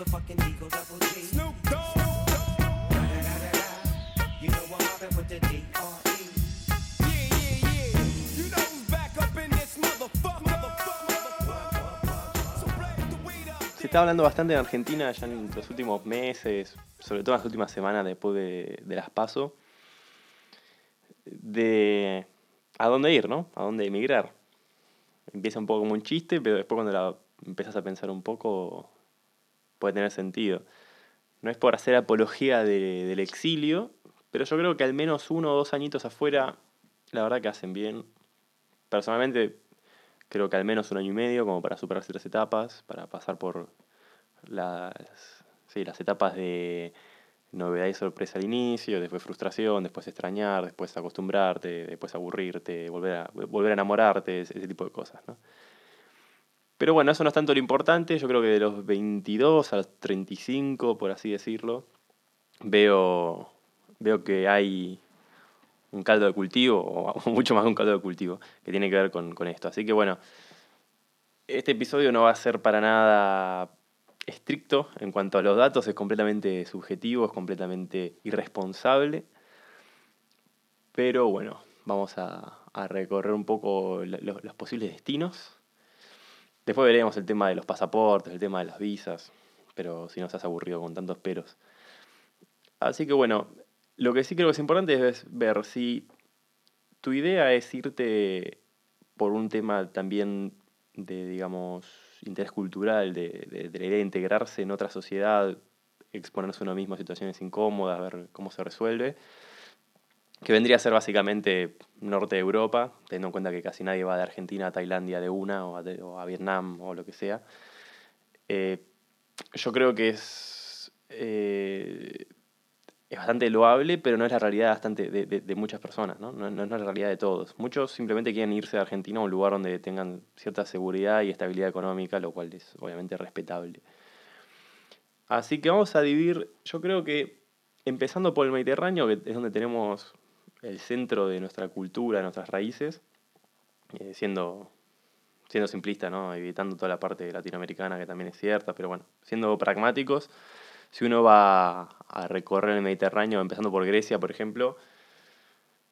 motherfucking Eagle Double G. Snoop Dogg. You know I'm mobbing with the D.R.E. Yeah, yeah, yeah. You know who's back up in this motherfucker. So blaze the weed up. Se está hablando bastante en Argentina ya en los últimos meses, sobre todo en las últimas semanas después de, de las PASO, de a dónde ir, ¿no? A dónde emigrar. Empieza un poco como un chiste, pero después cuando la empiezas a pensar un poco puede tener sentido. No es por hacer apología de- del exilio, pero yo creo que al menos uno o dos añitos afuera, la verdad que hacen bien. Personalmente creo que al menos un año y medio como para superar ciertas etapas, para pasar por las, sí, las etapas de novedad y sorpresa al inicio, después frustración, después extrañar, después acostumbrarte, después aburrirte, volver a, volver a enamorarte, ese, ese tipo de cosas, ¿no? Pero bueno, eso no es tanto lo importante, yo creo que de los 22 a los 35, por así decirlo, veo, veo que hay un caldo de cultivo, o mucho más un caldo de cultivo, que tiene que ver con, con esto. Así que bueno, este episodio no va a ser para nada estricto en cuanto a los datos, es completamente subjetivo, es completamente irresponsable. Pero bueno, vamos a, a recorrer un poco los posibles destinos. Después veremos el tema de los pasaportes, el tema de las visas, pero si no estás aburrido con tantos peros. Así que bueno, lo que sí creo que es importante es ver si tu idea es irte por un tema también de, digamos, interés cultural, de, de- de integrarse en otra sociedad, exponerse uno mismo a situaciones incómodas, ver cómo se resuelve, que vendría a ser básicamente norte de Europa, teniendo en cuenta que casi nadie va de Argentina a Tailandia de una o a, o a Vietnam o lo que sea. Eh, yo creo que es, eh, es bastante loable, pero no es la realidad bastante de, de- de muchas personas, ¿no? No, no es la realidad de todos. Muchos simplemente quieren irse de Argentina a un lugar donde tengan cierta seguridad y estabilidad económica, lo cual es obviamente respetable. Así que vamos a dividir, yo creo que empezando por el Mediterráneo, que es donde tenemos el centro de nuestra cultura, de nuestras raíces, eh, siendo, siendo simplista, ¿no? evitando toda la parte latinoamericana que también es cierta, pero bueno, siendo pragmáticos, si uno va a recorrer el Mediterráneo, empezando por Grecia, por ejemplo,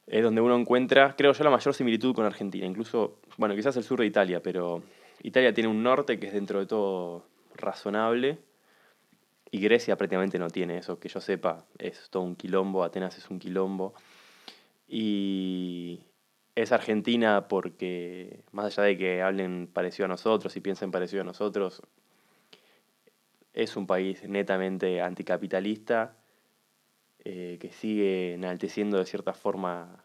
es donde uno encuentra, creo yo, la mayor similitud con Argentina. Incluso, bueno, quizás el sur de Italia, pero Italia tiene un norte que es dentro de todo razonable y Grecia prácticamente no tiene eso, que yo sepa, es todo un quilombo, Atenas es un quilombo. Y es Argentina porque, más allá de que hablen parecido a nosotros y piensen parecido a nosotros, es un país netamente anticapitalista eh, que sigue enalteciendo de cierta forma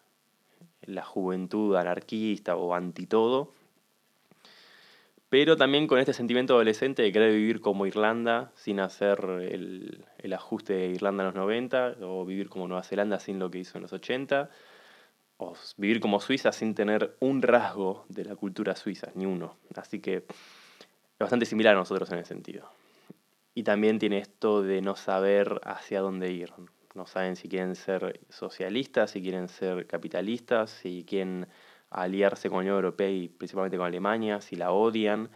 la juventud anarquista o anti todo, pero también con este sentimiento adolescente de querer vivir como Irlanda sin hacer el, el ajuste de Irlanda en los 90, o vivir como Nueva Zelanda sin lo que hizo en los 80, vivir como Suiza sin tener un rasgo de la cultura suiza, ni uno. Así que es bastante similar a nosotros en ese sentido. Y también tiene esto de no saber hacia dónde ir. No saben si quieren ser socialistas, si quieren ser capitalistas, si quieren aliarse con la Unión Europea y principalmente con Alemania, si la odian,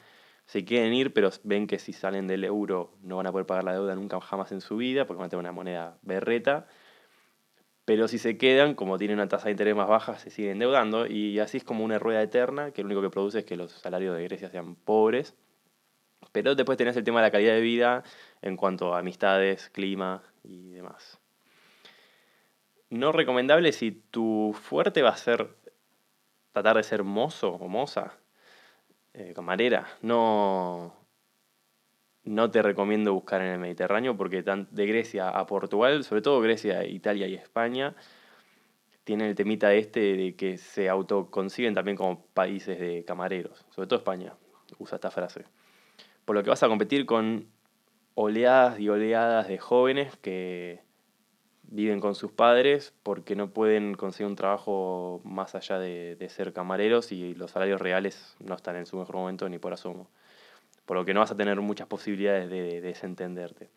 si quieren ir, pero ven que si salen del euro no van a poder pagar la deuda nunca jamás en su vida, porque van a tener una moneda berreta. Pero si se quedan, como tienen una tasa de interés más baja, se siguen endeudando. Y así es como una rueda eterna, que lo único que produce es que los salarios de Grecia sean pobres. Pero después tenés el tema de la calidad de vida en cuanto a amistades, clima y demás. No recomendable si tu fuerte va a ser tratar de ser mozo o moza, eh, camarera. No, no te recomiendo buscar en el Mediterráneo porque de Grecia a Portugal, sobre todo Grecia, Italia y España, tienen el temita este de que se autoconciben también como países de camareros. Sobre todo España usa esta frase. Por lo que vas a competir con oleadas y oleadas de jóvenes que viven con sus padres porque no pueden conseguir un trabajo más allá de, de ser camareros y los salarios reales no están en su mejor momento ni por asomo. Por lo que no vas a tener muchas posibilidades de, de desentenderte.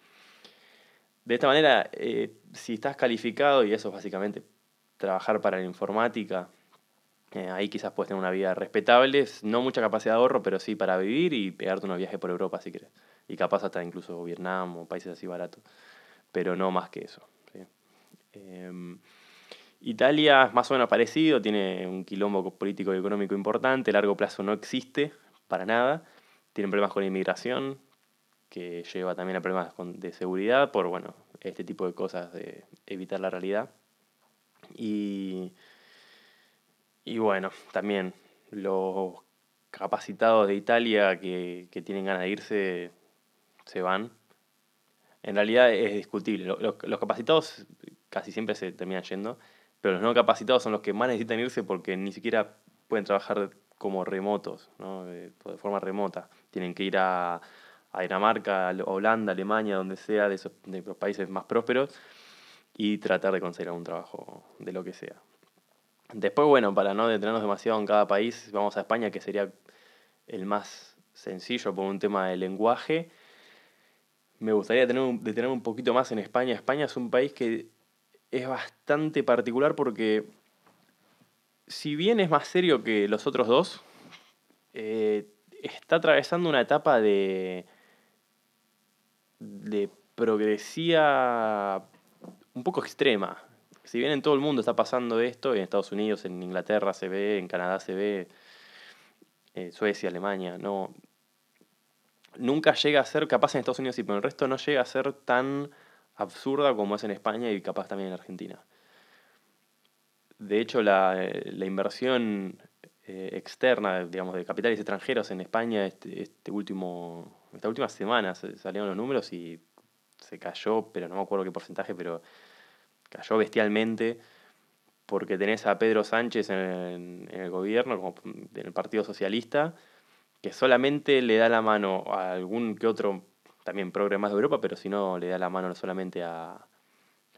De esta manera, eh, si estás calificado, y eso es básicamente trabajar para la informática, eh, ahí quizás puedes tener una vida respetable, no mucha capacidad de ahorro, pero sí para vivir y pegarte unos viajes por Europa si quieres. y capaz hasta incluso Vietnam o países así baratos, pero no más que eso. Em, Italia es más o menos parecido, tiene un quilombo político y económico importante, largo plazo no existe para nada, tienen problemas con inmigración, que lleva también a problemas con- de seguridad por, bueno, este tipo de cosas de evitar la realidad. Y, y bueno, también los capacitados de Italia que, que tienen ganas de irse se van. En realidad es discutible. Lo- Los, los capacitados casi siempre se terminan yendo, pero los no capacitados son los que más necesitan irse porque ni siquiera pueden trabajar como remotos, ¿no? de, forma remota. Tienen que ir a, a Dinamarca, a Holanda, Alemania, donde sea, de esos de los países más prósperos, y tratar de conseguir algún trabajo de lo que sea. Después, bueno, para no detenernos demasiado en cada país, vamos a España, que sería el más sencillo por un tema de lenguaje. Me gustaría tener detenerme un poquito más en España. España es un país que es bastante particular porque, si bien es más serio que los otros dos, eh, está atravesando una etapa de, de progresía un poco extrema. Si bien en todo el mundo está pasando esto, en Estados Unidos, en Inglaterra se ve, en Canadá se ve, eh, Suecia, Alemania, no. Nunca llega a ser, capaz en Estados Unidos sí, pero el resto no llega a ser tan absurda como es en España y capaz también en Argentina. De hecho, la, eh, la inversión eh, externa, digamos, de capitales extranjeros en España, este, este último, esta última semana se- salieron los números y se cayó, pero no me acuerdo qué porcentaje, pero cayó bestialmente porque tenés a Pedro Sánchez en, en el gobierno, como en el Partido Socialista, que solamente le da la mano a algún que otro, también progre más de Europa, pero si no le da la mano solamente a,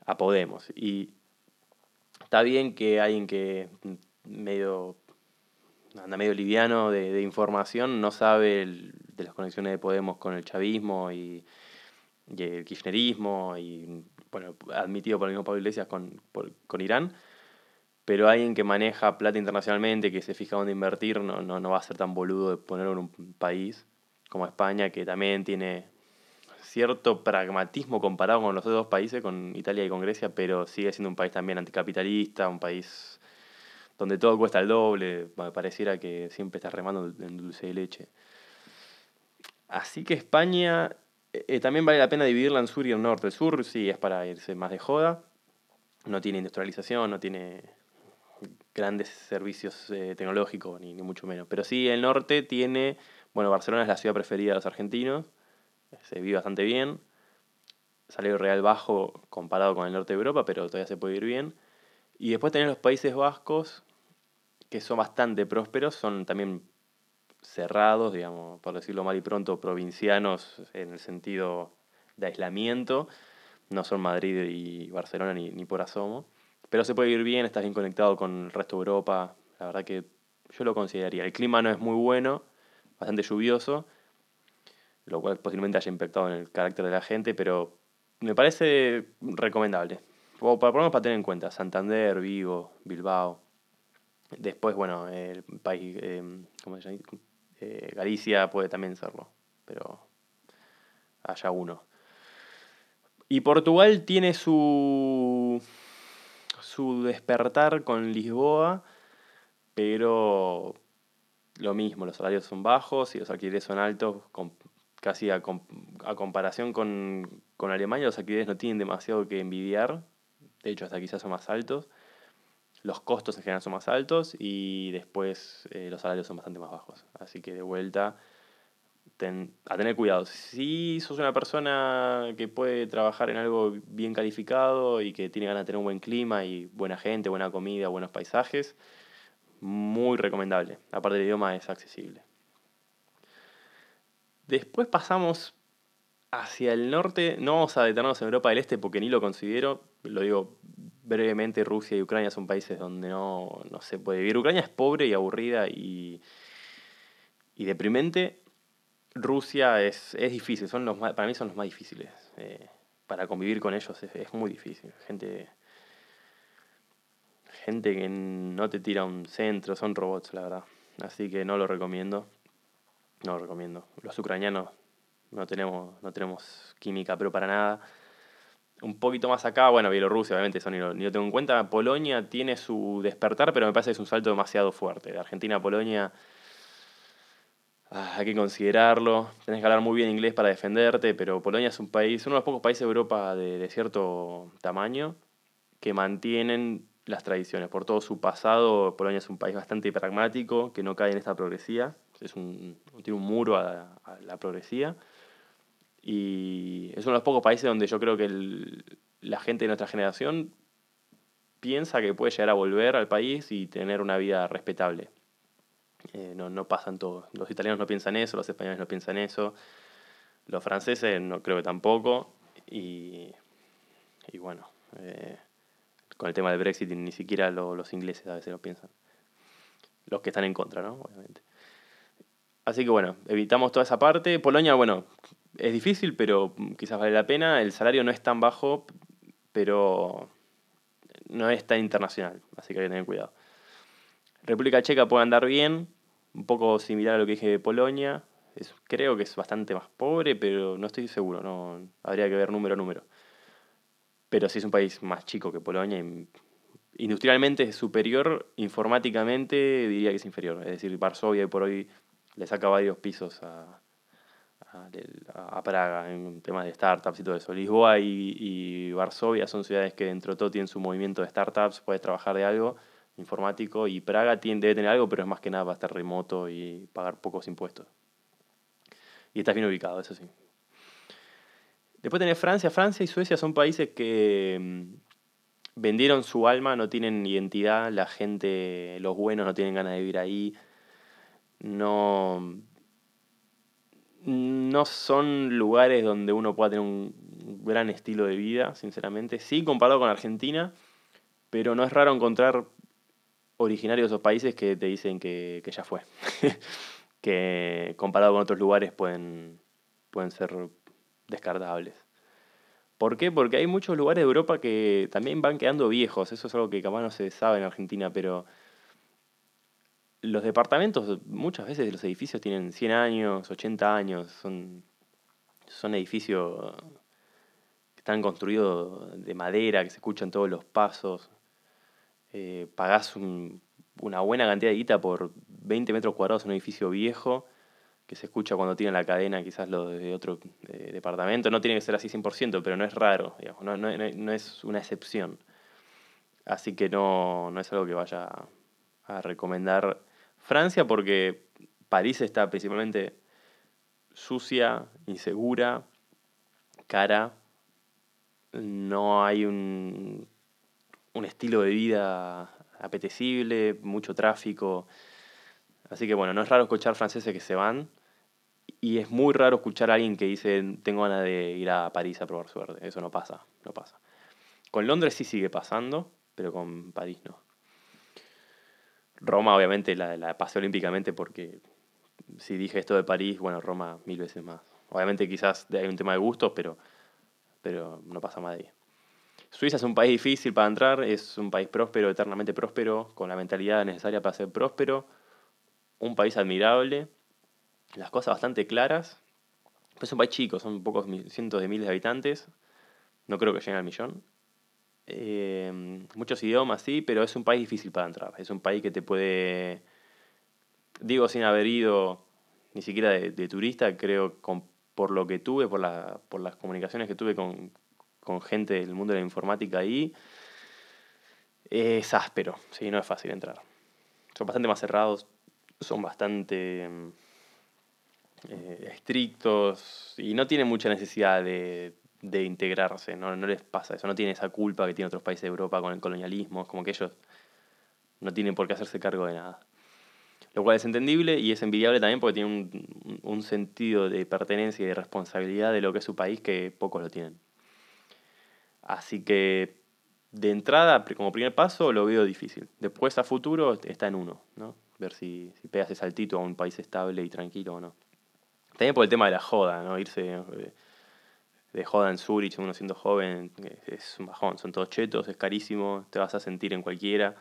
a Podemos. Y está bien que alguien que medio anda medio liviano de, de información no sabe el- de las conexiones de Podemos con el chavismo y, y el kirchnerismo y bueno admitido por el mismo Pablo Iglesias con, por- con Irán pero alguien que maneja plata internacionalmente que se fija dónde invertir no, no, no va a ser tan boludo de ponerlo en un país como España que también tiene cierto pragmatismo comparado con los otros países, con Italia y con Grecia, pero sigue siendo un país también anticapitalista, un país donde todo cuesta el doble, pa- pareciera que siempre estás remando en dulce de leche. Así que España eh, eh, también vale la pena dividirla en sur y en norte. El sur sí es para irse más de joda, no tiene industrialización, no tiene grandes servicios eh, tecnológicos, ni, ni mucho menos. Pero sí, el norte tiene, bueno, Barcelona es la ciudad preferida de los argentinos, se vive bastante bien, salario real bajo comparado con el norte de Europa, pero todavía se puede ir bien. Y después tenés los Países Vascos, que son bastante prósperos, son también cerrados, digamos, por decirlo mal y pronto, provincianos en el sentido de aislamiento. No son Madrid y Barcelona ni, ni por asomo. Pero se puede ir bien, estás bien conectado con el resto de Europa. La verdad que yo lo consideraría. El clima no es muy bueno, bastante lluvioso, lo cual posiblemente haya impactado en el carácter de la gente, pero me parece recomendable. O para, por lo menos para tener en cuenta, Santander, Vigo, Bilbao. Después, bueno, el país, eh, ¿cómo se llama? Eh, Galicia puede también serlo, pero haya uno. Y Portugal tiene su, su despertar con Lisboa, pero lo mismo, los salarios son bajos y los alquileres son altos, casi a, com- a comparación con, con Alemania, los alquileres no tienen demasiado que envidiar, de hecho hasta quizás son más altos, los costos en general son más altos y después eh, los salarios son bastante más bajos, así que de vuelta ten- a tener cuidado. Si sos una persona que puede trabajar en algo bien calificado y que tiene ganas de tener un buen clima y buena gente, buena comida, buenos paisajes, muy recomendable. Aparte el idioma es accesible. Después pasamos hacia el norte. No vamos a detenernos en Europa del Este porque ni lo considero. Lo digo brevemente, Rusia y Ucrania son países donde no, no se puede vivir. Ucrania es pobre y aburrida y, y deprimente. Rusia es, es difícil, son los más- para mí son los más difíciles. eh, para convivir con ellos es, es muy difícil. Gente, gente que no te tira un centro, son robots, la verdad. Así que no lo recomiendo. No lo recomiendo. Los ucranianos no tenemos, no tenemos química, pero para nada. Un poquito más acá, bueno, Bielorrusia, obviamente, eso ni lo, ni lo tengo en cuenta. Polonia tiene su despertar, pero me parece que es un salto demasiado fuerte. De Argentina a Polonia ah, hay que considerarlo. Tenés que hablar muy bien inglés para defenderte, pero Polonia es un país, uno de los pocos países de Europa de, de cierto tamaño que mantienen las tradiciones. Por todo su pasado, Polonia es un país bastante pragmático, que no cae en esta progresía. Es un, tiene un muro a, la progresía. Y es uno de los pocos países donde yo creo que la gente de nuestra generación piensa que puede llegar a volver al país y tener una vida respetable. Eh, no, no pasan todos. Los italianos no piensan eso, los españoles no piensan eso, los franceses no creo que tampoco. Y, y bueno, eh, con el tema del Brexit ni siquiera lo- los ingleses a veces lo piensan. Los que están en contra, ¿no? Obviamente. Así que bueno, evitamos toda esa parte. Polonia, bueno, es difícil, pero quizás vale la pena. El salario no es tan bajo, pero no es tan internacional, así que hay que tener cuidado. República Checa puede andar bien, un poco similar a lo que dije de Polonia. Creo que es bastante más pobre, pero no estoy seguro, no habría que ver número a número. Pero sí es un país más chico que Polonia. industrialmente es superior, informáticamente diría que es inferior. Es decir, Varsovia hoy por hoy le saca varios pisos a, a, a Praga en temas de startups y todo eso. Lisboa y, y Varsovia son ciudades que dentro de todo tienen su movimiento de startups, puedes trabajar de algo informático y Praga tiene, debe tener algo, pero es más que nada para estar remoto y pagar pocos impuestos. Y estás bien ubicado, eso sí. Después tenés Francia. Francia y Suecia son países que mm, vendieron su alma, no tienen identidad, la gente, los buenos no tienen ganas de vivir ahí, no, no son lugares donde uno pueda tener un gran estilo de vida, sinceramente. Sí, comparado con Argentina, pero no es raro encontrar originarios de esos países que te dicen que, que ya fue. que comparado con otros lugares pueden, pueden ser descartables. ¿Por qué? Porque hay muchos lugares de Europa que también van quedando viejos. Eso es algo que capaz no se sabe en Argentina, pero los departamentos, muchas veces los edificios tienen 100 años, 80 años, son, son edificios que están construidos de madera, que se escuchan todos los pasos. Eh, pagás un- una buena cantidad de guita por 20 metros cuadrados en un edificio viejo, que se escucha cuando tiran la cadena, quizás lo de otro eh, departamento. No tiene que ser así 100%, pero no es raro, digamos, no, no- no- es una excepción. Así que no, no es algo que vaya a recomendar Francia porque París está principalmente sucia, insegura, cara. No hay un, un estilo de vida apetecible, mucho tráfico. Así que bueno, no es raro escuchar franceses que se van. Y es muy raro escuchar a alguien que dice, tengo ganas de ir a París a probar suerte. Eso no pasa, no pasa. Con Londres sí sigue pasando, pero con París no. Roma obviamente la, la pasé olímpicamente porque si dije esto de París, bueno, Roma mil veces más. Obviamente quizás hay un tema de gustos, pero, pero no pasa más. Suiza es un país difícil para entrar, es un país próspero, eternamente próspero, con la mentalidad necesaria para ser próspero, un país admirable, las cosas bastante claras, es un país chico, son pocos cientos de miles de habitantes, no creo que lleguen al millón. Eh, muchos idiomas, sí, pero es un país difícil para entrar, es un país que te puede, digo sin haber ido ni siquiera de, turista, creo con, por lo que tuve, por, la, por las comunicaciones que tuve con, con gente del mundo de la informática ahí, es áspero, sí, no es fácil entrar. Son bastante más cerrados, son bastante mm, eh, estrictos y no tienen mucha necesidad de, de integrarse, ¿no? no les pasa eso, no tienen esa culpa que tienen otros países de Europa con el colonialismo, es como que ellos no tienen por qué hacerse cargo de nada. Lo cual es entendible y es envidiable también porque tienen un, un sentido de pertenencia y de responsabilidad de lo que es su país que pocos lo tienen. Así que de entrada, como primer paso, lo veo difícil. Después a futuro está en uno, ¿no? Ver si, si pega ese saltito a un país estable y tranquilo o no. También por el tema de la joda, ¿no? Irse eh, de joda en Zurich, uno siendo joven, es un bajón. Son todos chetos, es carísimo, te vas a sentir en cualquiera.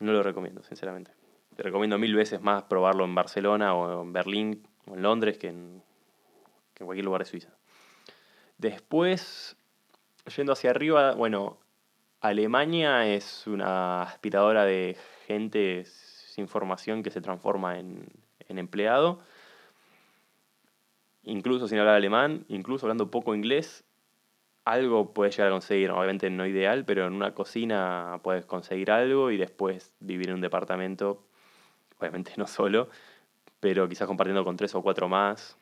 No lo recomiendo, sinceramente. Te recomiendo mil veces más probarlo en Barcelona o en Berlín o en Londres que en, que en cualquier lugar de Suiza. Después, yendo hacia arriba, bueno, Alemania es una aspiradora de gente sin formación que se transforma en, en empleado. Incluso sin hablar alemán, incluso hablando poco inglés, algo puedes llegar a conseguir. Obviamente no ideal, pero en una cocina puedes conseguir algo y después vivir en un departamento. Obviamente no solo, pero quizás compartiendo con tres o cuatro más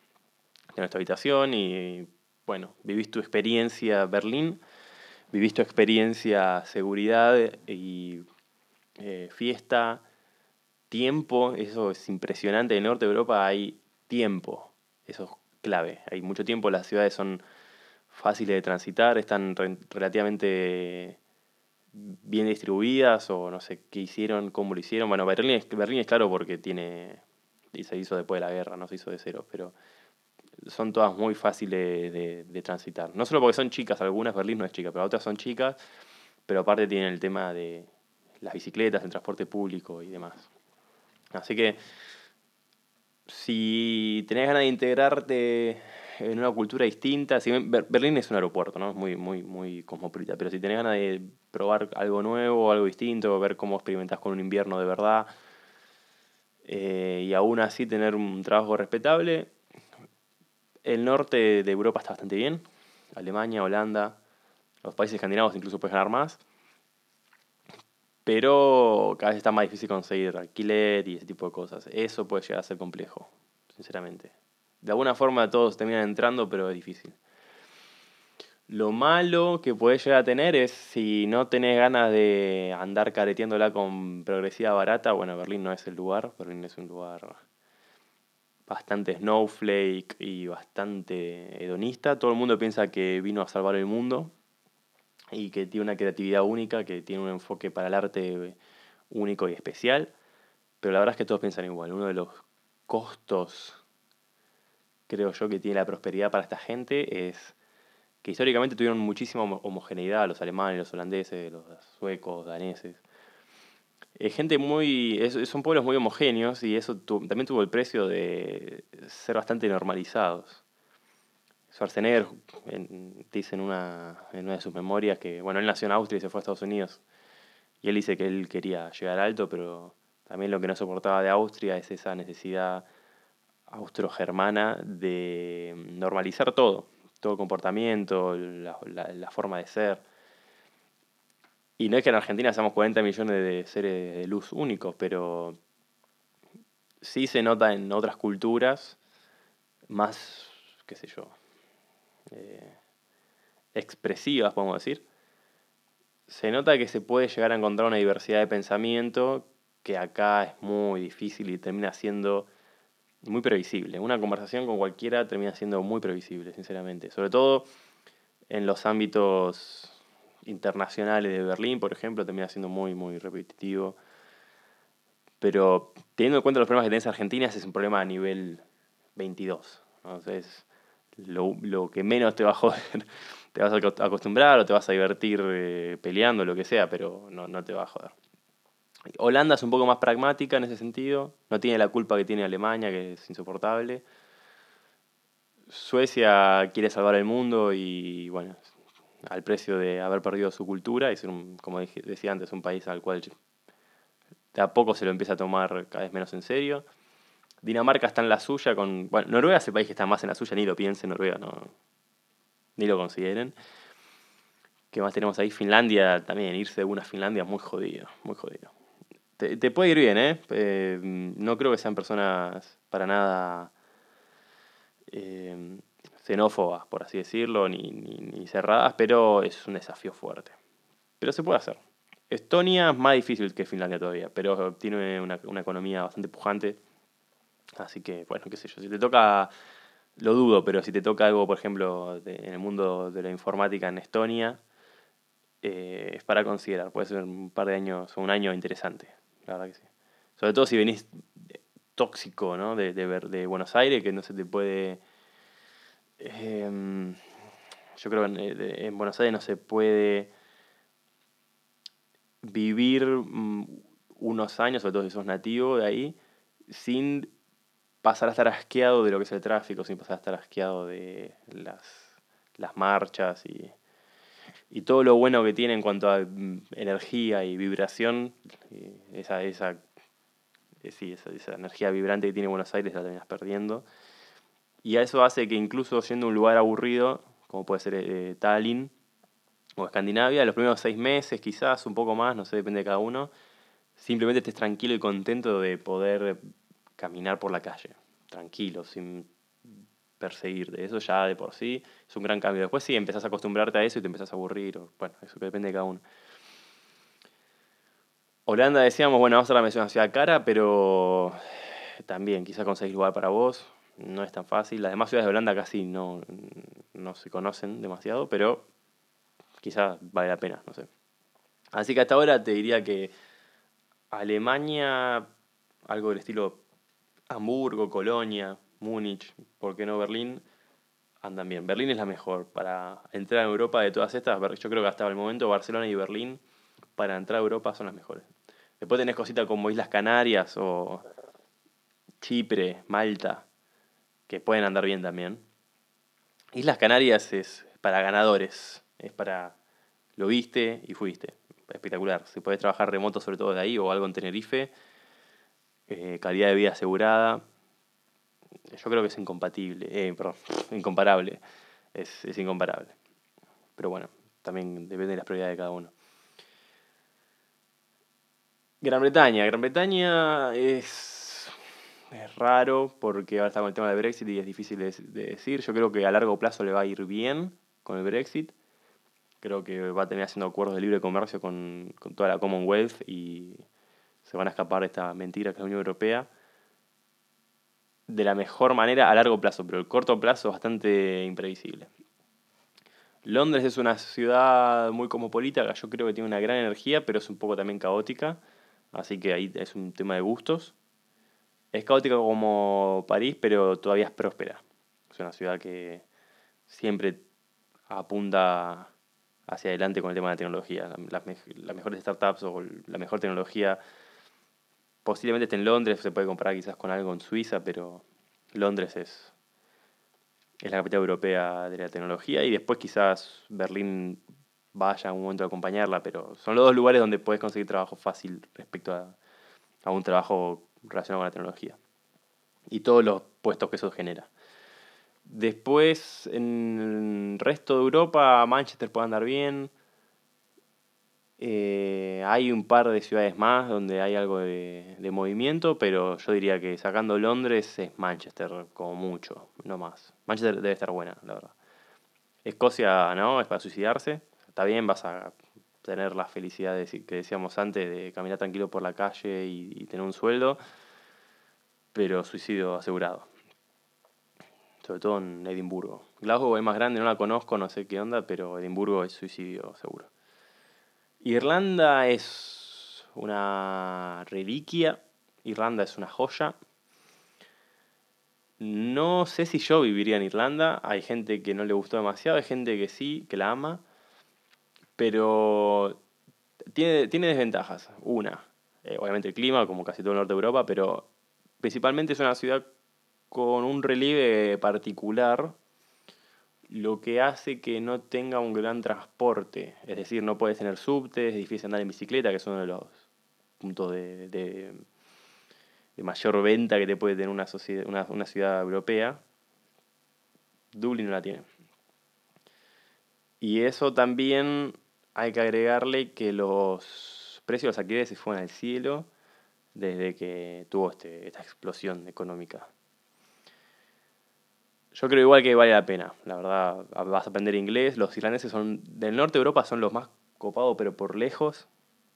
en nuestra habitación y bueno, vivís tu experiencia Berlín, vivís tu experiencia seguridad y eh, fiesta, tiempo, eso es impresionante. En el norte de Europa hay tiempo, eso es clave. Hay mucho tiempo, las ciudades son fáciles de transitar, están relativamente bien distribuidas o no sé qué hicieron, cómo lo hicieron. Bueno, Berlín es, Berlín es claro porque tiene y se hizo después de la guerra, no se hizo de cero, pero son todas muy fáciles de, transitar. No solo porque son chicas, algunas, Berlín no es chica, pero otras son chicas, pero aparte tienen el tema de las bicicletas, el transporte público y demás. Así que si tenés ganas de integrarte en una cultura distinta, si Berlín es un aeropuerto, ¿no? Es muy, muy, muy cosmopolita, pero si tenés ganas de probar algo nuevo, algo distinto, ver cómo experimentás con un invierno de verdad, eh, y aún así tener un trabajo respetable, el norte de Europa está bastante bien, Alemania, Holanda, los países escandinavos incluso puedes ganar más, pero cada vez está más difícil conseguir alquiler y ese tipo de cosas. Eso puede llegar a ser complejo, sinceramente. De alguna forma todos terminan entrando, pero es difícil. Lo malo que puedes llegar a tener es si no tenés ganas de andar careteándola con progresiva barata, bueno, Berlín no es el lugar, Berlín es un lugar bastante snowflake y bastante hedonista. Todo el mundo piensa que vino a salvar el mundo y que tiene una creatividad única, que tiene un enfoque para el arte único y especial. Pero la verdad es que todos piensan igual. Uno de los costos, creo yo, que tiene la prosperidad para esta gente es que históricamente tuvieron muchísima homogeneidad, los alemanes, los holandeses, los suecos, daneses. Es gente muy. son pueblos muy homogéneos y eso también tuvo el precio de ser bastante normalizados. Schwarzenegger dice en una, de sus memorias que, bueno, él nació en Austria y se fue a Estados Unidos. Y él dice que él quería llegar alto, pero también lo que no soportaba de Austria es esa necesidad austrogermana de normalizar todo, todo comportamiento, la, la forma de ser. Y no es que en Argentina seamos 40 millones de seres de luz únicos, pero sí se nota en otras culturas más, qué sé yo, eh, expresivas, podemos decir. Se nota que se puede llegar a encontrar una diversidad de pensamiento que acá es muy difícil y termina siendo muy previsible. Una conversación con cualquiera termina siendo muy previsible, sinceramente. Sobre todo en los ámbitos internacionales de Berlín, por ejemplo, termina siendo muy, muy repetitivo. Pero teniendo en cuenta los problemas que tenés en Argentina, ese es un problema a nivel 22. Entonces, lo, lo, que menos te va a joder, te vas a acostumbrar o te vas a divertir eh, peleando, lo que sea, pero no, no te va a joder. Holanda es un poco más pragmática en ese sentido, no tiene la culpa que tiene Alemania, que es insoportable. Suecia quiere salvar el mundo y bueno, al precio de haber perdido su cultura y ser, un, como decía antes, un país al cual de a poco se lo empieza a tomar cada vez menos en serio. Dinamarca está en la suya con... Bueno, Noruega es el país que está más en la suya, ni lo piensen, Noruega no... Ni lo consideren. ¿Qué más tenemos ahí? Finlandia también, irse de una Finlandia muy jodido, muy jodido. Te, puede ir bien, ¿eh? ¿eh? No creo que sean personas para nada... Eh, xenófobas, por así decirlo, ni, cerradas, pero es un desafío fuerte. Pero se puede hacer. Estonia es más difícil que Finlandia todavía, pero tiene una, economía bastante pujante. Así que, bueno, qué sé yo, si te toca, lo dudo, pero si te toca algo, por ejemplo, en el mundo de la informática en Estonia, eh, es para considerar. Puede ser un par de años o un año interesante, la verdad que sí. Sobre todo si venís tóxico, ¿no? De, de, de Buenos Aires, que no se te puede Em, yo creo que eh, en, Buenos Aires no se puede vivir mm, unos años, sobre todo si sos nativo de ahí, sin pasar a estar asqueado de lo que es el tráfico, sin pasar a estar asqueado de las, las marchas y, y todo lo bueno que tiene en cuanto a mm, energía y vibración, y esa, esa, eh, sí, esa, esa energía vibrante que tiene Buenos Aires la terminas perdiendo. Y a eso hace que incluso siendo un lugar aburrido, como puede ser eh, Tallinn o Escandinavia, los primeros seis meses, quizás un poco más, no sé, depende de cada uno, simplemente estés tranquilo y contento de poder caminar por la calle, tranquilo, sin perseguirte. Eso ya de por sí es un gran cambio. Después sí, empezás a acostumbrarte a eso y te empezás a aburrir. Bueno, eso que depende de cada uno. Holanda decíamos, bueno, Amsterdam es una ciudad cara, pero también quizás conseguís lugar para vos. No es tan fácil. Las demás ciudades de Holanda casi no, no se conocen demasiado, pero quizás vale la pena, no sé. Así que hasta ahora te diría que Alemania, algo del estilo Hamburgo, Colonia, Múnich, ¿por qué no Berlín? Andan bien. Berlín es la mejor para entrar a Europa de todas estas. Yo creo que hasta el momento Barcelona y Berlín para entrar a Europa son las mejores. Después tenés cositas como Islas Canarias o Chipre, Malta, que pueden andar bien también. Islas Canarias es para ganadores, es para lo viste y fuiste. Espectacular. Si podés trabajar remoto sobre todo de ahí o algo en Tenerife, eh, calidad de vida asegurada. Yo creo que es incompatible, eh, perdón, incomparable. Es, es incomparable. Pero bueno, también depende de las prioridades de cada uno. Gran Bretaña. Gran Bretaña es, es raro porque ahora está con el tema del Brexit y es difícil de, de, decir. Yo creo que a largo plazo le va a ir bien con el Brexit. Creo que va a tener haciendo acuerdos de libre comercio con, con toda la Commonwealth y se van a escapar de esta mentira que es la Unión Europea de la mejor manera a largo plazo, pero el corto plazo es bastante imprevisible. Londres es una ciudad muy cosmopolita, yo creo que tiene una gran energía, pero es un poco también caótica, así que ahí es un tema de gustos. Es caótica como París, pero todavía es próspera. Es una ciudad que siempre apunta hacia adelante con el tema de la tecnología. Las, las mejores startups o la mejor tecnología posiblemente esté en Londres, se puede comparar quizás con algo en Suiza, pero Londres es, es la capital europea de la tecnología y después quizás Berlín vaya un momento a acompañarla, pero son los dos lugares donde puedes conseguir trabajo fácil respecto a, a un trabajo relacionado con la tecnología y todos los puestos que eso genera. Después, en el resto de Europa, Manchester puede andar bien. Eh, hay un par de ciudades más donde hay algo de, de, movimiento, pero yo diría que sacando Londres es Manchester como mucho, no más. Manchester debe estar buena, la verdad. Escocia, ¿no? Es para suicidarse. Está bien, vas a tener la felicidad de, que decíamos antes de caminar tranquilo por la calle y, y tener un sueldo, pero suicidio asegurado. Sobre todo en Edimburgo. Glasgow es más grande, no la conozco, no sé qué onda, pero Edimburgo es suicidio seguro. Irlanda es una reliquia, Irlanda es una joya. No sé si yo viviría en Irlanda, hay gente que no le gustó demasiado, hay gente que sí, que la ama, pero tiene, tiene desventajas. Una, eh, obviamente el clima, como casi todo el norte de Europa, pero principalmente es una ciudad con un relieve particular lo que hace que no tenga un gran transporte. Es decir, no puedes tener subte, es difícil andar en bicicleta, que es uno de los puntos de, de, de mayor venta que te puede tener una, sociedad, una, una, ciudad europea. Dublín no la tiene. Y eso también hay que agregarle que los precios de los alquileres se fueron al cielo desde que tuvo este, esta explosión económica. Yo creo igual que vale la pena, la verdad. Vas a aprender inglés. Los irlandeses son del norte de Europa son los más copados, pero por lejos.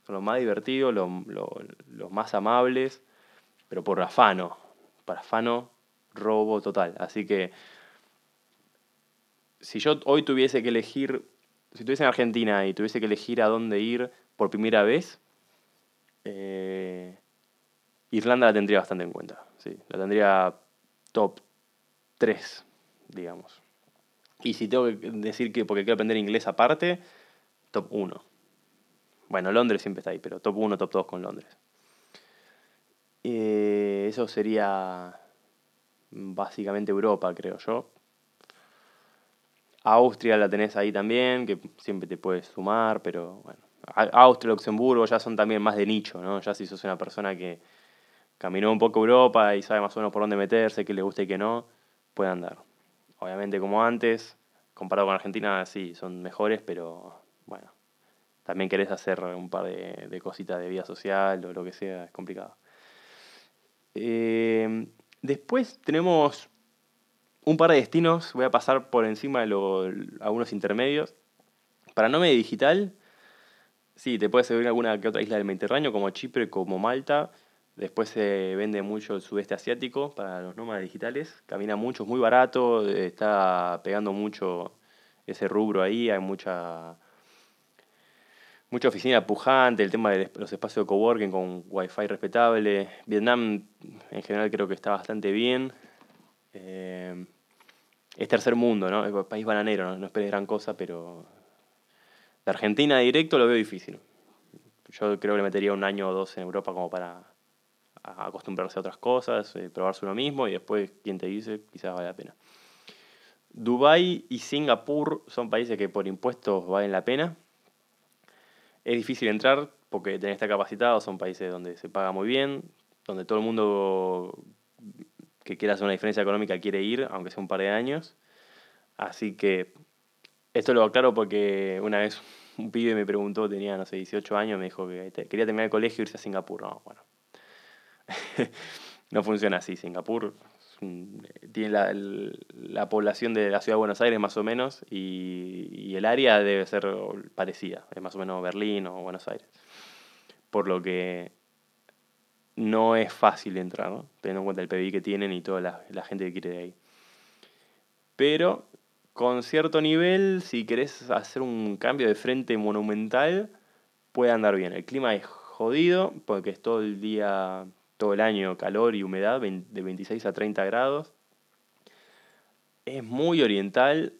Son los más divertidos, los, los, los más amables, pero por afano. Para afano, robo total. Así que si yo hoy tuviese que elegir, si estuviese en Argentina y tuviese que elegir a dónde ir por primera vez, eh, Irlanda la tendría bastante en cuenta. Sí, la tendría top 3, digamos. Y si tengo que decir que porque quiero aprender inglés aparte, top 1. Bueno, Londres siempre está ahí, pero top 1, top 2 con Londres. Eh, eso sería básicamente Europa, creo yo. Austria la tenés ahí también, que siempre te puedes sumar, pero bueno. Austria, Luxemburgo ya son también más de nicho, ¿no? Ya si sos una persona que caminó un poco Europa y sabe más o menos por dónde meterse, qué le gusta y qué no, puede andar. Obviamente como antes, comparado con Argentina, sí, son mejores, pero bueno, también querés hacer un par de, cositas de vida social o lo que sea, es complicado. Eh, después tenemos un par de destinos, voy a pasar por encima de algunos intermedios. Para nómade digital, sí, te puede servir alguna que otra isla del Mediterráneo, como Chipre, como Malta. Después se vende mucho el sudeste asiático para los nómadas digitales. Camina mucho, es muy barato, está pegando mucho ese rubro ahí. Hay mucha, mucha oficina pujante, el tema de los espacios de coworking con wifi respetable. Vietnam en general creo que está bastante bien. Eh, es tercer mundo, ¿no? Es país bananero, no, no esperes gran cosa, pero de Argentina directo lo veo difícil. Yo creo que le metería un año o dos en Europa como para acostumbrarse a otras cosas, eh, probarse uno mismo y después, quien te dice, quizás vale la pena. Dubái y Singapur son países que por impuestos valen la pena. Es difícil entrar porque tenés que estar capacitado, son países donde se paga muy bien, donde todo el mundo que quiera hacer una diferencia económica quiere ir, aunque sea un par de años. Así que esto lo aclaro porque una vez un pibe me preguntó, tenía, no sé, 18 años, me dijo que quería terminar el colegio e irse a Singapur. No, bueno, no funciona así. Singapur tiene la, población de la ciudad de Buenos Aires más o menos y, el área debe ser parecida, es más o menos Berlín o Buenos Aires. Por lo que no es fácil entrar, teniendo en cuenta el PBI que tienen y toda la, la gente que quiere de ahí. Pero con cierto nivel, si querés hacer un cambio de frente monumental, puede andar bien. El clima es jodido porque es todo el día todo el año calor y humedad de 26 a 30 grados. Es muy oriental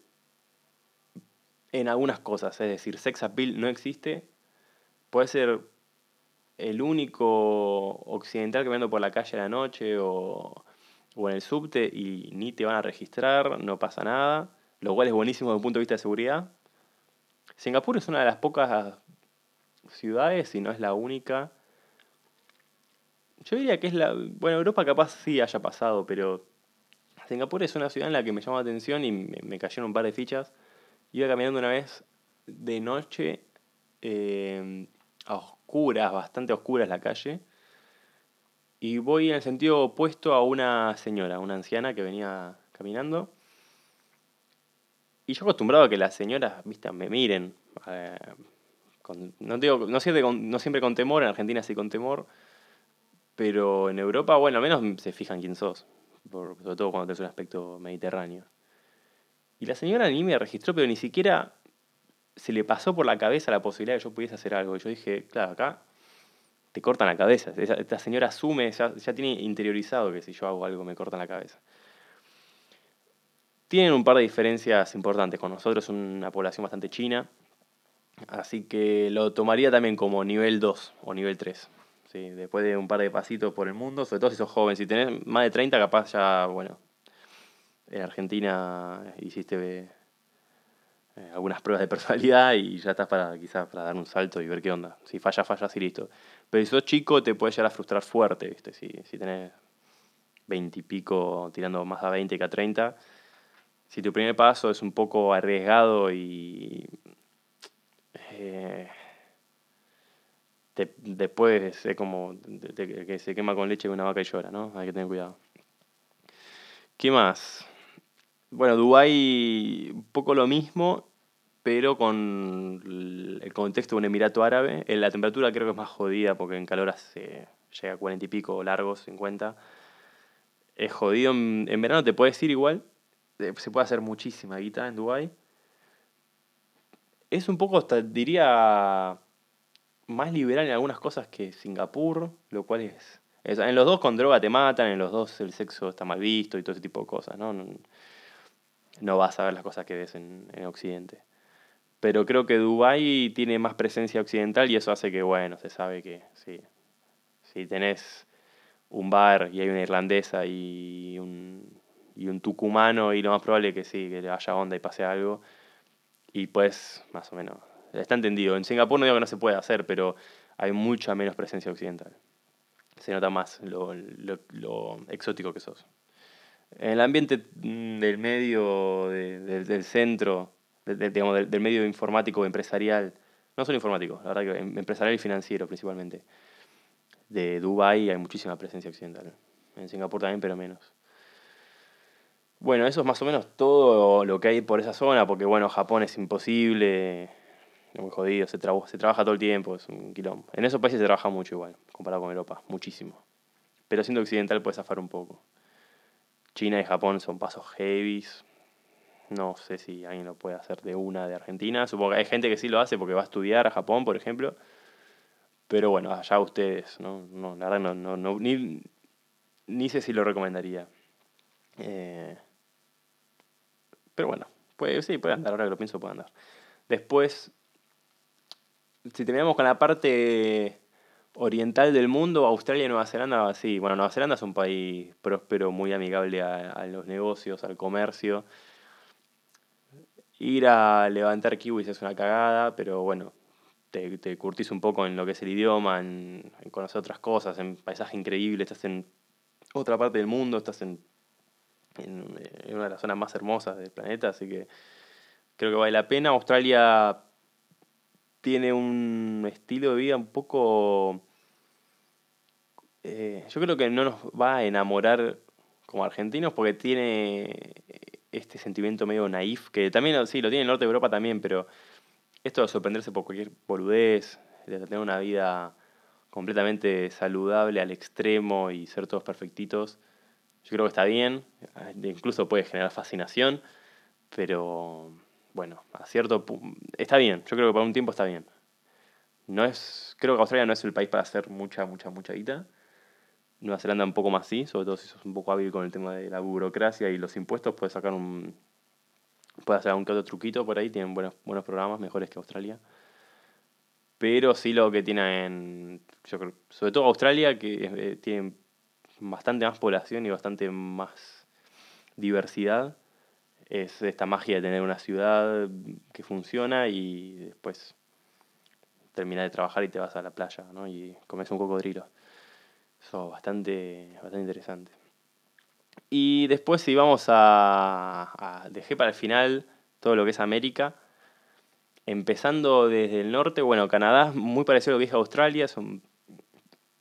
en algunas cosas, es decir, sex appeal no existe. Puede ser el único occidental que ando por la calle a la noche o, o en el subte y ni te van a registrar, no pasa nada, lo cual es buenísimo desde el punto de vista de seguridad. Singapur es una de las pocas ciudades, si no es la única, yo diría que es la. Bueno, Europa capaz sí haya pasado, pero Singapur es una ciudad en la que me llamó la atención y me, cayeron un par de fichas. Iba caminando una vez de noche eh, a oscuras, bastante oscuras la calle. Y voy en el sentido opuesto a una señora, una anciana que venía caminando. Y yo acostumbrado a que las señoras, viste, me miren. Eh, no, digo, no, siempre con, no siempre con temor, en Argentina sí con temor pero en Europa, bueno, al menos se fijan quién sos. sobre todo cuando tenés un aspecto mediterráneo. Y la señora ni me registró, pero ni siquiera se le pasó por la cabeza la posibilidad de que yo pudiese hacer algo. Y yo dije, claro, acá te cortan la cabeza. Esta señora asume, ya, ya tiene interiorizado que si yo hago algo me cortan la cabeza. Tienen un par de diferencias importantes con nosotros, una población bastante china. Así que lo tomaría también como nivel 2 o nivel 3 después de un par de pasitos por el mundo, sobre todo si sos joven, si tenés más de 30 capaz ya, bueno, en Argentina hiciste eh, algunas pruebas de personalidad y ya estás para quizás para dar un salto y ver qué onda. Si falla, falla, y listo. Pero si sos chico te puede llegar a frustrar fuerte, ¿viste? Si, si tenés 20 y pico tirando más a 20 que a 30, si tu primer paso es un poco arriesgado y... Eh, después es como que se quema con leche una vaca y llora, ¿no? Hay que tener cuidado. ¿Qué más? Bueno, Dubái, un poco lo mismo, pero con el contexto de un emirato árabe. En la temperatura creo que es más jodida porque en calor hace, llega a 40 y pico largos, 50. Es jodido. En, en verano te puedes ir igual. Eh, se puede hacer muchísima guita en Dubái. Es un poco, hasta diría, más liberal en algunas cosas que Singapur, lo cual es, En los dos con droga te matan, en los dos el sexo está mal visto y todo ese tipo de cosas, ¿no? No, vas a ver las cosas que ves en, Occidente. Pero creo que Dubái tiene más presencia occidental y eso hace que, bueno, se sabe que sí, si tenés un bar y hay una irlandesa y un, y un tucumano y lo más probable es que sí, que haya onda y pase algo. Y pues, más o menos, está entendido. En Singapur no digo que no se puede hacer, pero hay mucha menos presencia occidental. Se nota más lo, lo- exótico que sos. En el ambiente mm, del medio, de- de- del centro, de- digamos, del, del medio informático empresarial, no solo informático, la verdad que em- empresarial y financiero principalmente, de Dubái hay muchísima presencia occidental. En Singapur también, pero menos. Bueno, eso es más o menos todo lo que hay por esa zona, porque bueno, Japón es imposible, muy jodido, se, traba- se trabaja todo el tiempo, es un quilombo. En esos países se trabaja mucho igual, comparado con Europa, muchísimo. Pero siendo occidental puede zafar un poco. China y Japón son pasos heavies. No sé si alguien lo puede hacer de una de Argentina. Supongo que hay gente que sí lo hace porque va a estudiar a Japón, por ejemplo. Pero bueno, allá ustedes, ¿no? no la verdad no, no, no- ni, ni sé si lo recomendaría. Eh, pero bueno, puede, sí, puede andar, ahora que lo pienso puede andar. Después, si terminamos con la parte oriental del mundo, Australia y Nueva Zelanda, sí, bueno, Nueva Zelanda es un país próspero, muy amigable a, los negocios, al comercio. Ir a levantar kiwis es una cagada, pero bueno, te, te curtís un poco en lo que es el idioma, en, conocer otras cosas, en paisaje increíble, estás en otra parte del mundo, estás en, en una de las zonas más hermosas del planeta, así que creo que vale la pena. Australia tiene un estilo de vida un poco... eh, yo creo que no nos va a enamorar como argentinos porque tiene este sentimiento medio naif, que también sí, lo tiene el norte de Europa también, pero esto de sorprenderse por cualquier boludez, de tener una vida completamente saludable al extremo y ser todos perfectitos, yo creo que está bien, incluso puede generar fascinación, pero bueno, a cierto está bien, yo creo que para un tiempo está bien. No es, creo que Australia no es el país para hacer mucha, mucha, mucha guita. Nueva Zelanda un poco más sí, sobre todo si sos un poco hábil con el tema de la burocracia y los impuestos, puedes sacar un puedes hacer algún que otro truquito por ahí, tienen buenos, buenos programas, mejores que Australia. Pero sí lo que tienen, yo creo, sobre todo Australia, que eh, tiene bastante más población y bastante más diversidad, es esta magia de tener una ciudad que funciona y después terminas de trabajar y te vas a la playa, ¿no? Y comes un cocodrilo. Eso bastante, bastante interesante. Y después si vamos a, a- Dejé para el final todo lo que es América. Empezando desde el norte, bueno, Canadá es muy parecido a lo que dije Australia, son,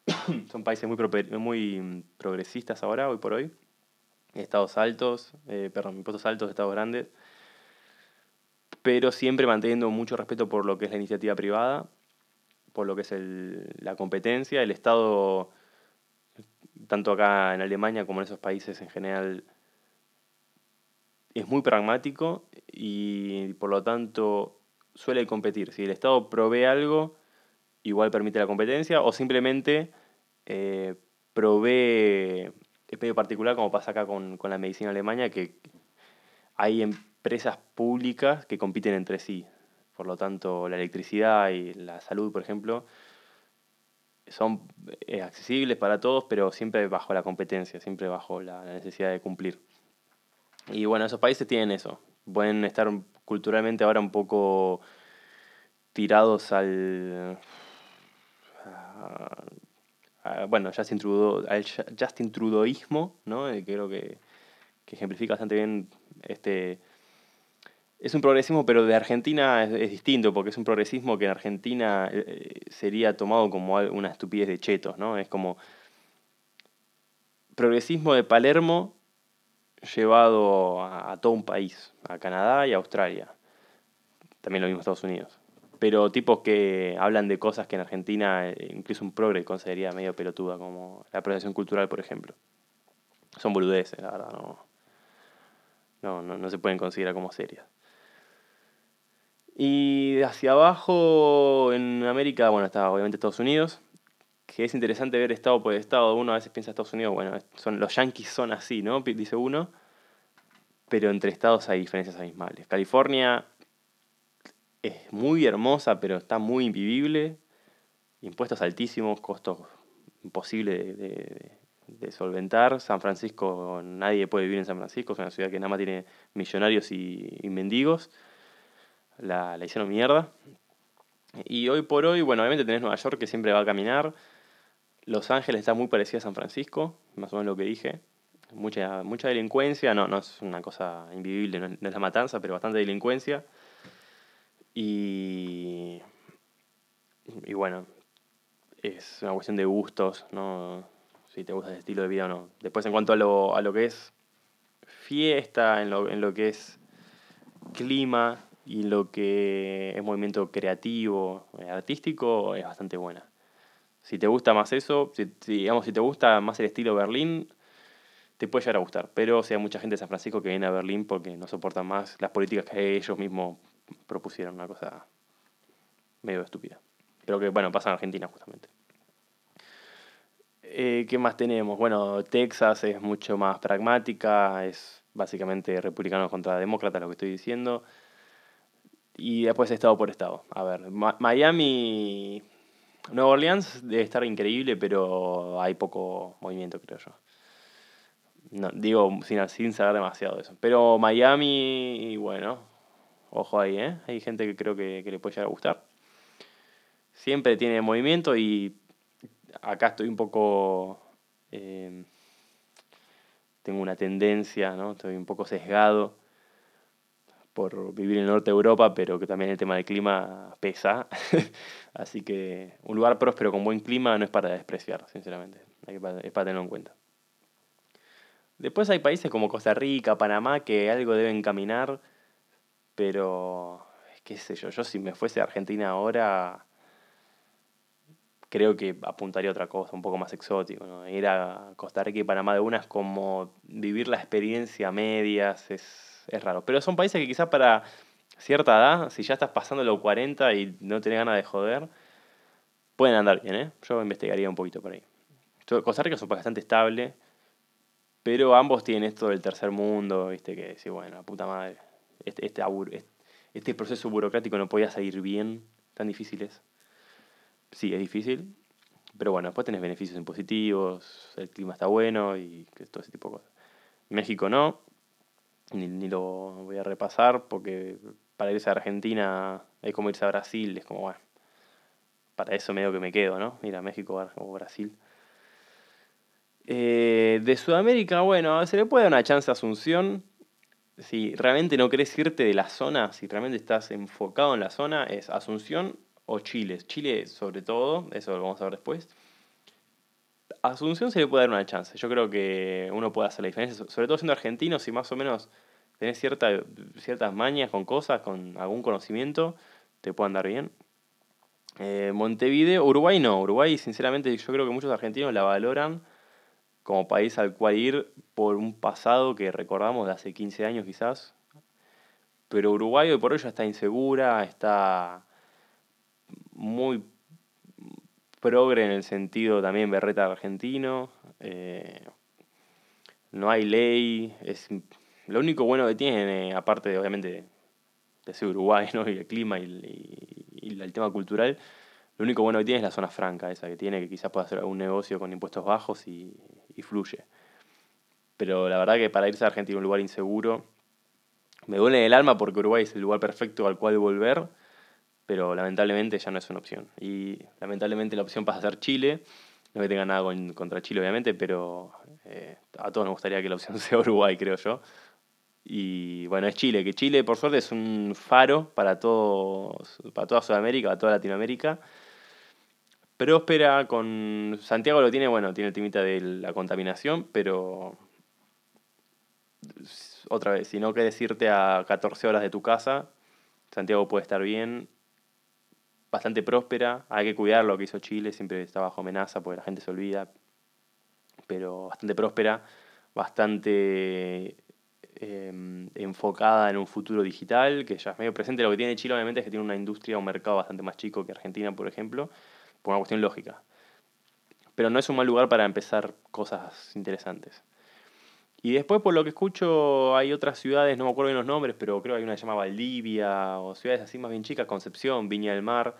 son países muy, muy progresistas ahora, hoy por hoy. Estados altos, eh, perdón, impuestos altos, estados grandes. Pero siempre manteniendo mucho respeto por lo que es la iniciativa privada, por lo que es el- la competencia. El Estado tanto acá en Alemania como en esos países en general, es muy pragmático y por lo tanto suele competir. Si el Estado provee algo, igual permite la competencia o simplemente eh, provee, es medio particular como pasa acá con, con la medicina alemana, que hay empresas públicas que compiten entre sí. Por lo tanto, la electricidad y la salud, por ejemplo, son eh, accesibles para todos, pero siempre bajo la competencia, siempre bajo la, la necesidad de cumplir. Y bueno, esos países tienen eso. Pueden estar culturalmente ahora un poco tirados al... bueno, Justin Trudeau, al Ju- Justin Trudeauismo, ¿no? Eh, creo que, que ejemplifica bastante bien este... Es un progresismo, pero de Argentina es, distinto, porque es un progresismo que en Argentina eh, eh, sería tomado como una estupidez de chetos, ¿no? Es como progresismo de Palermo llevado a, a todo un país, a Canadá y a Australia. También lo mismo Estados Unidos. Pero tipos que hablan de cosas que en Argentina eh, incluso un progre consideraría medio pelotuda, como la apropiación cultural, por ejemplo. Son boludeces, la verdad, no, no, no, no se pueden considerar como serias. Y hacia abajo en América, bueno, está obviamente Estados Unidos, que es interesante ver estado por estado. Uno a veces piensa Estados Unidos, bueno, son, los yankees son así, ¿no? Dice uno, pero entre estados hay diferencias abismales. California es muy hermosa, pero está muy invivible. Impuestos altísimos, costos imposibles de, de- solventar. San Francisco, nadie puede vivir en San Francisco, es una ciudad que nada más tiene millonarios y, y mendigos. La, la hicieron mierda. Y hoy por hoy, bueno, obviamente tenés Nueva York que siempre va a caminar. Los Ángeles está muy parecida a San Francisco, más o menos lo que dije. Mucha, mucha delincuencia, no, no es una cosa invivible, no es, no es la matanza, pero bastante delincuencia. Y, y bueno, es una cuestión de gustos, ¿no? Si te gusta ese estilo de vida o no. Después, en cuanto a lo, a lo que es fiesta, en lo, en lo que es clima y lo que es movimiento creativo, eh, artístico, es bastante buena. Si te gusta más eso, si, si, digamos, si te gusta más el estilo Berlín, te puede llegar a gustar. Pero o sea, mucha gente de San Francisco que viene a Berlín porque no soportan más las políticas que ellos mismos propusieron, una cosa medio estúpida. Pero que, bueno, pasa en Argentina justamente. Eh, ¿Qué más tenemos? Bueno, Texas es mucho más pragmática, es básicamente republicano contra demócratas lo que estoy diciendo. Y después estado por estado. A ver, Miami, Nueva Orleans debe estar increíble, pero hay poco movimiento, creo yo. No, digo sin, sin saber demasiado de eso. Pero Miami, bueno, ojo ahí, ¿eh? Hay gente que creo que, que le puede llegar a gustar. Siempre tiene movimiento y acá estoy un poco... eh, tengo una tendencia, ¿no? Estoy un poco sesgado por vivir en el norte de Europa, pero que también el tema del clima pesa. Así que un lugar próspero con buen clima no es para despreciar, sinceramente. Es para tenerlo en cuenta. Después hay países como Costa Rica, Panamá, que algo deben caminar, pero qué sé yo, yo si me fuese a Argentina ahora, creo que apuntaría a otra cosa, un poco más exótico, ¿no? Ir a Costa Rica y Panamá de una es como vivir la experiencia medias, es, es raro. Pero son países que quizás para cierta edad, si ya estás pasando los 40 y no tenés ganas de joder, pueden andar bien, ¿eh? Yo investigaría un poquito por ahí. Costa Rica es bastante estable, pero ambos tienen esto del tercer mundo, viste, que sí, bueno, la puta madre. Este, este, este, proceso burocrático no podía salir bien, tan difícil es. Sí, es difícil, pero bueno, después tenés beneficios impositivos, el clima está bueno y todo ese tipo de cosas. México no, ni, ni lo voy a repasar porque para irse a Argentina es como irse a Brasil, es como, bueno, para eso medio que me quedo, ¿no? Ir a México o Brasil. Eh, de Sudamérica, bueno, se le puede dar una chance a Asunción. Si realmente no querés irte de la zona, si realmente estás enfocado en la zona, es Asunción o Chile. Chile sobre todo, eso lo vamos a ver después. Asunción se le puede dar una chance. Yo creo que uno puede hacer la diferencia, so- sobre todo siendo argentino, si más o menos tenés cierta, ciertas mañas con cosas, con algún conocimiento, te puede andar bien. Eh, Montevideo, Uruguay no. Uruguay, sinceramente, yo creo que muchos argentinos la valoran como país al cual ir por un pasado que recordamos de hace 15 años quizás. Pero Uruguay hoy por hoy ya está insegura, está muy progre en el sentido también berreta argentino. eh, no hay ley. Es, lo único bueno que tiene, aparte de obviamente de ser Uruguay ¿no? y el clima y, y- y el tema cultural, lo único bueno que tiene es la zona franca, esa que tiene, que quizás pueda hacer algún negocio con impuestos bajos y, y fluye. Pero la verdad que para irse a Argentina, un lugar inseguro, me duele el alma porque Uruguay es el lugar perfecto al cual volver, pero lamentablemente ya no es una opción. Y lamentablemente la opción pasa a ser Chile. No que tenga nada con- contra Chile, obviamente, pero eh, a todos nos gustaría que la opción sea Uruguay, creo yo. Y bueno, es Chile, que Chile por suerte es un faro para, todos, para toda Sudamérica, para toda Latinoamérica. Próspera con... Santiago lo tiene, bueno, tiene el timita de la contaminación, pero otra vez, si no quieres irte a 14 horas de tu casa, Santiago puede estar bien, bastante próspera, hay que cuidar lo que hizo Chile, siempre está bajo amenaza porque la gente se olvida, pero bastante próspera, bastante eh, enfocada en un futuro digital, que ya es medio presente. Lo que tiene Chile obviamente es que tiene una industria, un mercado bastante más chico que Argentina, por ejemplo, por una cuestión lógica. Pero no es un mal lugar para empezar cosas interesantes. Y después, por lo que escucho, hay otras ciudades, no me acuerdo bien los nombres, pero creo que hay una que se llama Valdivia, o ciudades así más bien chicas, Concepción, Viña del Mar,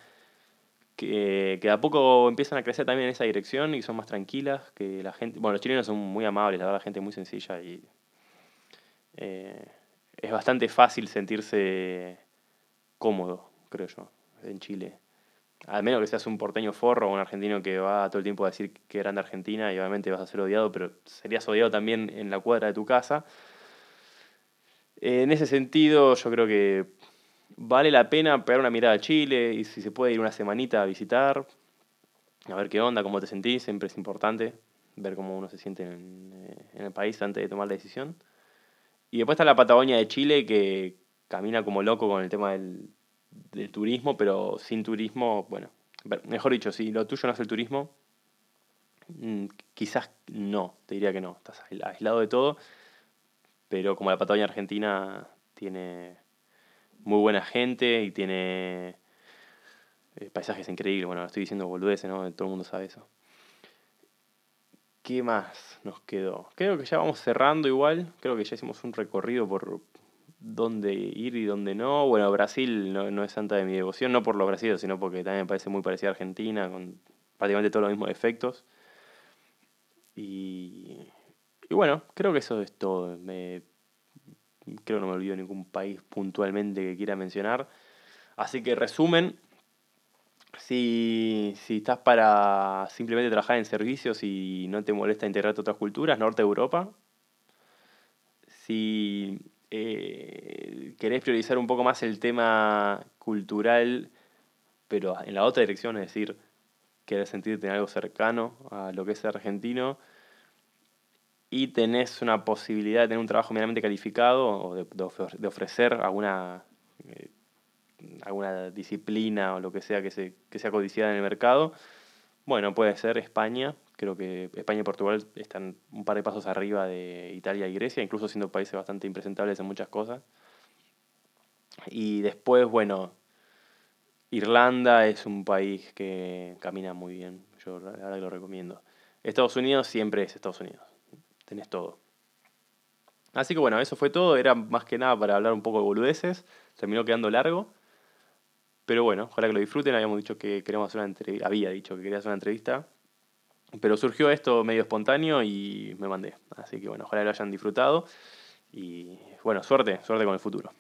que, que de a poco empiezan a crecer también en esa dirección y son más tranquilas, que la gente, bueno, los chilenos son muy amables, la verdad, gente muy sencilla y eh, es bastante fácil sentirse cómodo, creo yo, en Chile. Al menos que seas un porteño forro o un argentino que va todo el tiempo a decir que grande Argentina y obviamente vas a ser odiado, pero serías odiado también en la cuadra de tu casa. En ese sentido, yo creo que vale la pena pegar una mirada a Chile y si se puede ir una semanita a visitar, a ver qué onda, cómo te sentís, siempre es importante ver cómo uno se siente en, eh, en el país antes de tomar la decisión. Y después está la Patagonia de Chile que camina como loco con el tema del, del turismo, pero sin turismo, bueno, mejor dicho, si lo tuyo no es el turismo, mm, quizás no, te diría que no, estás aislado de todo, pero como la Patagonia Argentina tiene muy buena gente y tiene eh, paisajes increíbles, bueno, estoy diciendo boludeces, ¿no? Todo el mundo sabe eso. ¿Qué más nos quedó? Creo que ya vamos cerrando igual, creo que ya hicimos un recorrido por, dónde ir y dónde no. Bueno, Brasil no, no, es santa de mi devoción, no por los brasileños, sino porque también me parece muy parecida a Argentina, con prácticamente todos los mismos efectos. Y, y bueno, creo que eso es todo. Me, creo que no me olvido ningún país puntualmente que quiera mencionar. Así que resumen, si, si estás para simplemente trabajar en servicios y no te molesta integrarte a otras culturas, norte de Europa. Si eh, querés priorizar un poco más el tema cultural, pero en la otra dirección, es decir, querés sentirte en algo cercano a lo que es argentino y tenés una posibilidad de tener un trabajo medianamente calificado o de, de ofrecer alguna, eh, alguna disciplina o lo que sea que, se, que sea codiciada en el mercado, bueno, puede ser España, Creo que España y Portugal están un par de pasos arriba de Italia y Grecia, incluso siendo países bastante impresentables en muchas cosas. Y después, bueno, Irlanda es un país que camina muy bien. Yo que lo recomiendo. Estados Unidos siempre es Estados Unidos. Tenés todo. Así que bueno, eso fue todo. Era más que nada para hablar un poco de boludeces. Terminó quedando largo. Pero bueno, ojalá que lo disfruten. Habíamos dicho que queríamos hacer una entrevista. Había dicho que quería hacer una entrevista. Pero surgió esto medio espontáneo y me mandé. Así que bueno, ojalá lo hayan disfrutado. Y bueno, suerte, suerte con el futuro.